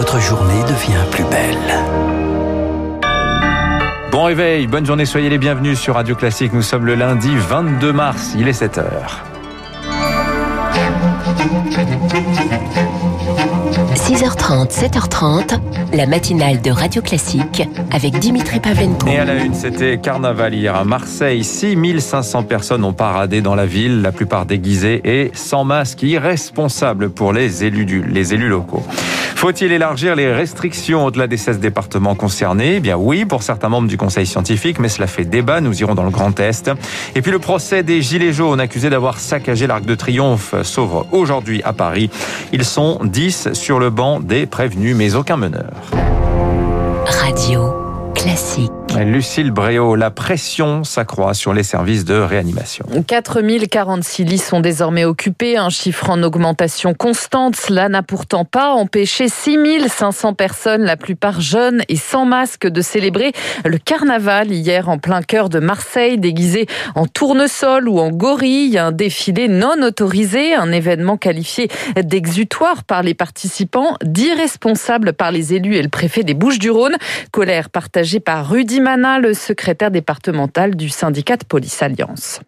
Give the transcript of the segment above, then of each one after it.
votre journée devient plus belle. Bon réveil, bonne journée, soyez les bienvenus sur Radio Classique. Nous sommes le lundi 22 mars, il est 7 heures. 6h30, 7h30, la matinale de Radio Classique avec Dimitri Pavlenko. Et à la une, c'était carnaval hier à Marseille. 6500 personnes ont paradé dans la ville, la plupart déguisées et sans masque, irresponsable pour les élus, du, les élus locaux. Faut-il élargir les restrictions au-delà des 16 départements concernés? Eh bien oui, pour certains membres du Conseil scientifique, mais cela fait débat. Nous irons dans le Grand Est. Et puis le procès des Gilets jaunes accusés d'avoir saccagé l'Arc de Triomphe s'ouvre aujourd'hui à Paris. Ils sont 10 sur le banc des prévenus, mais aucun meneur. Radio classique. Lucille Bréau, la pression s'accroît sur les services de réanimation. 4046 lits sont désormais occupés, un chiffre en augmentation constante. Cela n'a pourtant pas empêché 6500 personnes, la plupart jeunes et sans masque, de célébrer le carnaval hier en plein cœur de Marseille, déguisés en tournesol ou en gorille. Un défilé non autorisé, un événement qualifié d'exutoire par les participants, d'irresponsable par les élus et le préfet des Bouches-du-Rhône. Colère partagée par Rudy Mana, le secrétaire départemental du syndicat de Police Alliance.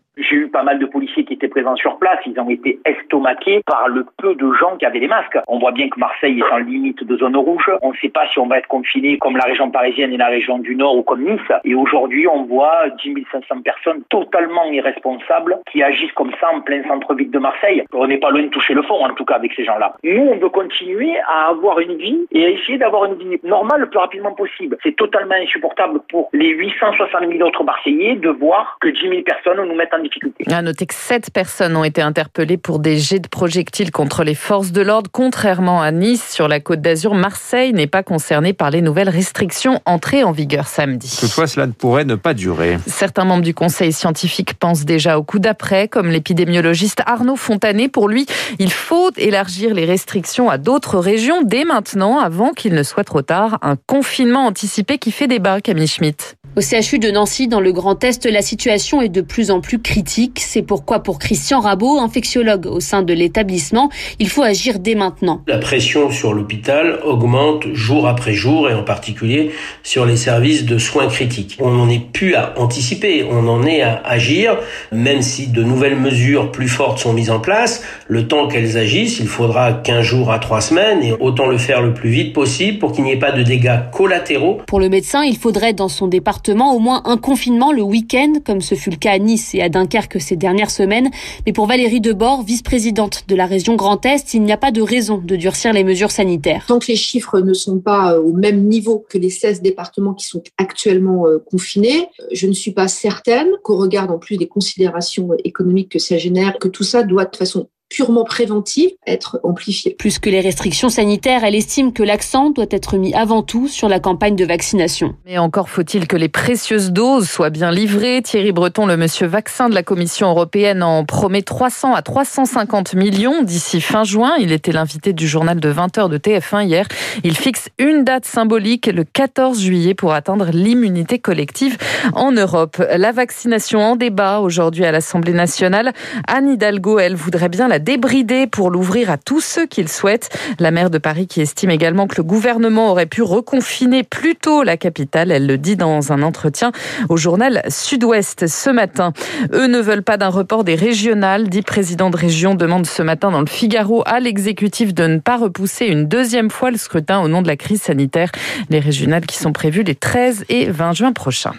Pas mal de policiers qui étaient présents sur place. Ils ont été estomaqués par le peu de gens qui avaient des masques. On voit bien que Marseille est en limite de zone rouge. On ne sait pas si on va être confiné comme la région parisienne et la région du Nord ou comme Nice. Et aujourd'hui, on voit 10 500 personnes totalement irresponsables qui agissent comme ça en plein centre-ville de Marseille. On n'est pas loin de toucher le fond, en tout cas, avec ces gens-là. Nous, on veut continuer à avoir une vie et à essayer d'avoir une vie normale le plus rapidement possible. C'est totalement insupportable pour les 860 000 autres Marseillais de voir que 10 000 personnes nous mettent en difficulté. À noter que sept personnes ont été interpellées pour des jets de projectiles contre les forces de l'ordre. Contrairement à Nice, sur la côte d'Azur, Marseille n'est pas concernée par les nouvelles restrictions entrées en vigueur samedi. Toutefois, cela ne pourrait ne pas durer. Certains membres du conseil scientifique pensent déjà au coup d'après, comme l'épidémiologiste Arnaud Fontanet. Pour lui, il faut élargir les restrictions à d'autres régions dès maintenant, avant qu'il ne soit trop tard. Un confinement anticipé qui fait débat, Camille Schmitt. Au CHU de Nancy, dans le Grand Est, la situation est de plus en plus critique. C'est pourquoi, pour Christian Rabot, infectiologue au sein de l'établissement, il faut agir dès maintenant. La pression sur l'hôpital augmente jour après jour et en particulier sur les services de soins critiques. On n'en est plus à anticiper, on en est à agir, même si de nouvelles mesures plus fortes sont mises en place. Le temps qu'elles agissent, il faudra 15 jours à 3 semaines et autant le faire le plus vite possible pour qu'il n'y ait pas de dégâts collatéraux. Pour le médecin, il faudrait dans son département au moins un confinement le week-end, comme ce fut le cas à Nice et à Dunkerque ces dernières semaines. Mais pour Valérie Debord, vice-présidente de la région Grand Est, il n'y a pas de raison de durcir les mesures sanitaires. Tant que les chiffres ne sont pas au même niveau que les 16 départements qui sont actuellement confinés, je ne suis pas certaine qu'au regard en plus des considérations économiques que ça génère, que tout ça doit de façon purement préventive être amplifiée. Plus que les restrictions sanitaires, elle estime que l'accent doit être mis avant tout sur la campagne de vaccination. Mais encore faut-il que les précieuses doses soient bien livrées. Thierry Breton, le monsieur vaccin de la Commission européenne, en promet 300 à 350 millions d'ici fin juin. Il était l'invité du journal de 20h de TF1 hier. Il fixe une date symbolique, le 14 juillet, pour atteindre l'immunité collective en Europe. La vaccination en débat aujourd'hui à l'Assemblée nationale. Anne Hidalgo, elle voudrait bien la débrider pour l'ouvrir à tous ceux qui le souhaitent. La maire de Paris qui estime également que le gouvernement aurait pu reconfiner plus tôt la capitale. Elle le dit dans un entretien au journal Sud-Ouest ce matin. Eux ne veulent pas d'un report des régionales. Dix présidents de région demandent ce matin dans le Figaro à l'exécutif de ne pas repousser une deuxième fois le scrutin au nom de la crise sanitaire. Les régionales qui sont prévues les 13 et 20 juin prochains.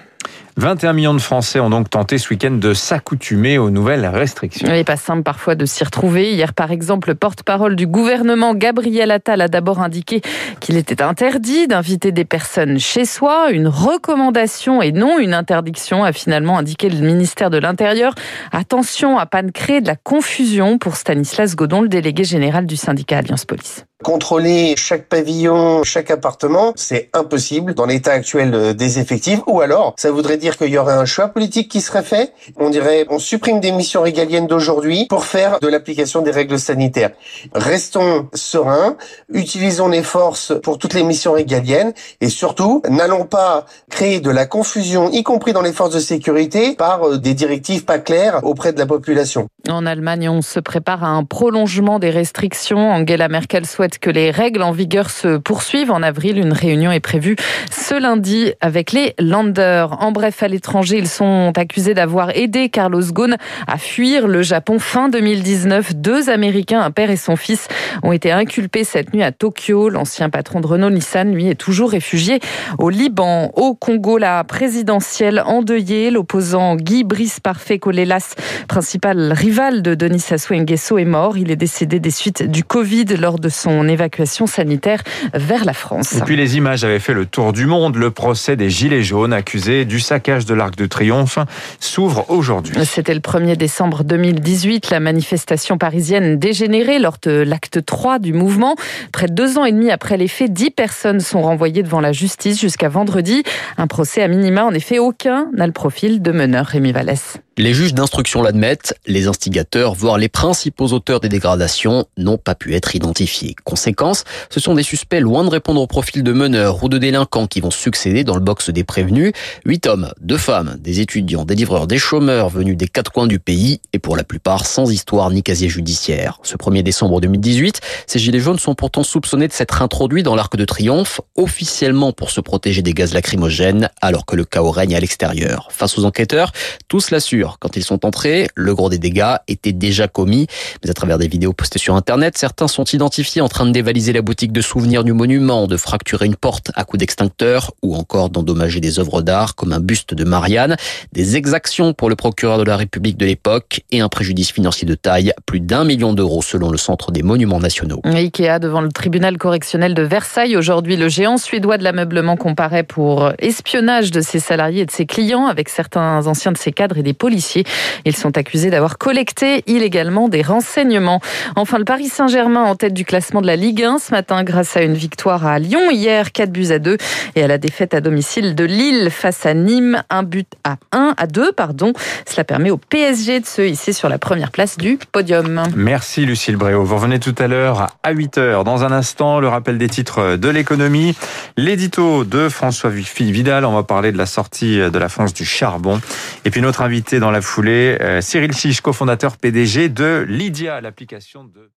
21 millions de Français ont donc tenté ce week-end de s'accoutumer aux nouvelles restrictions. Il n'est pas simple parfois de s'y retrouver. Hier, par exemple, le porte-parole du gouvernement, Gabriel Attal, a d'abord indiqué qu'il était interdit d'inviter des personnes chez soi. Une recommandation et non une interdiction, a finalement indiqué le ministère de l'Intérieur. Attention à pas ne créer de la confusion pour Stanislas Godon, le délégué général du syndicat Alliance Police. Contrôler chaque pavillon, chaque appartement, c'est impossible dans l'état actuel des effectifs. Ou alors, ça voudrait dire qu'il y aurait un choix politique qui serait fait. On dirait, on supprime des missions régaliennes d'aujourd'hui pour faire de l'application des règles sanitaires. Restons sereins, utilisons les forces pour toutes les missions régaliennes et surtout, n'allons pas créer de la confusion, y compris dans les forces de sécurité, par des directives pas claires auprès de la population. En Allemagne, on se prépare à un prolongement des restrictions. Angela Merkel souhaite que les règles en vigueur se poursuivent. En avril, une réunion est prévue ce lundi avec les Landers. En bref, à l'étranger, ils sont accusés d'avoir aidé Carlos Ghosn à fuir le Japon fin 2019. Deux Américains, un père et son fils, ont été inculpés cette nuit à Tokyo. L'ancien patron de Renault-Nissan, lui, est toujours réfugié au Liban. Au Congo, la présidentielle endeuillée, l'opposant Guy Brice Parfait Kolelas, principal rival de Denis Sassou Nguesso, est mort. Il est décédé des suites du Covid lors de son évacuation sanitaire vers la France. Et puis les images avaient fait le tour du monde. Le procès des Gilets jaunes accusés du saccage de l'Arc de Triomphe s'ouvre aujourd'hui. C'était le 1er décembre 2018. La manifestation parisienne dégénérée lors de l'acte 3 du mouvement. Près de deux ans et demi après les faits, dix personnes sont renvoyées devant la justice jusqu'à vendredi. Un procès à minima, en effet, aucun n'a le profil de meneur Rémi Vallès. Les juges d'instruction l'admettent, les instigateurs, voire les principaux auteurs des dégradations, n'ont pas pu être identifiés. Conséquence, ce sont des suspects loin de répondre au profil de meneurs ou de délinquants qui vont succéder dans le box des prévenus. Huit hommes, deux femmes, des étudiants, des livreurs, des chômeurs venus des quatre coins du pays et pour la plupart sans histoire ni casier judiciaire. Ce 1er décembre 2018, ces gilets jaunes sont pourtant soupçonnés de s'être introduits dans l'Arc de Triomphe, officiellement pour se protéger des gaz lacrymogènes, alors que le chaos règne à l'extérieur. Face aux enquêteurs, tous l'assurent quand ils sont entrés, le gros des dégâts était déjà commis. Mais à travers des vidéos postées sur Internet, certains sont identifiés en train de dévaliser la boutique de souvenirs du monument, de fracturer une porte à coups d'extincteur ou encore d'endommager des œuvres d'art comme un buste de Marianne. Des exactions pour le procureur de la République de l'époque et un préjudice financier de taille, plus d'un million d'euros selon le Centre des Monuments Nationaux. Ikea devant le tribunal correctionnel de Versailles. Aujourd'hui, le géant suédois de l'ameublement comparaît pour espionnage de ses salariés et de ses clients avec certains anciens de ses cadres et des policiers ils sont accusés d'avoir collecté illégalement des renseignements. Enfin, le Paris Saint-Germain en tête du classement de la Ligue 1 ce matin grâce à une victoire à Lyon hier, 4 buts à 2 et à la défaite à domicile de Lille face à Nîmes, un but à 1 à 2 pardon. Cela permet au PSG de se hisser sur la première place du podium. Merci Lucille Bréau. Vous revenez tout à l'heure à 8h. Dans un instant, le rappel des titres de l'économie, l'édito de François Vidal, on va parler de la sortie de la France du charbon et puis notre invité dans la foulée, euh, Cyril Chiche, cofondateur PDG de Lydia, l'application de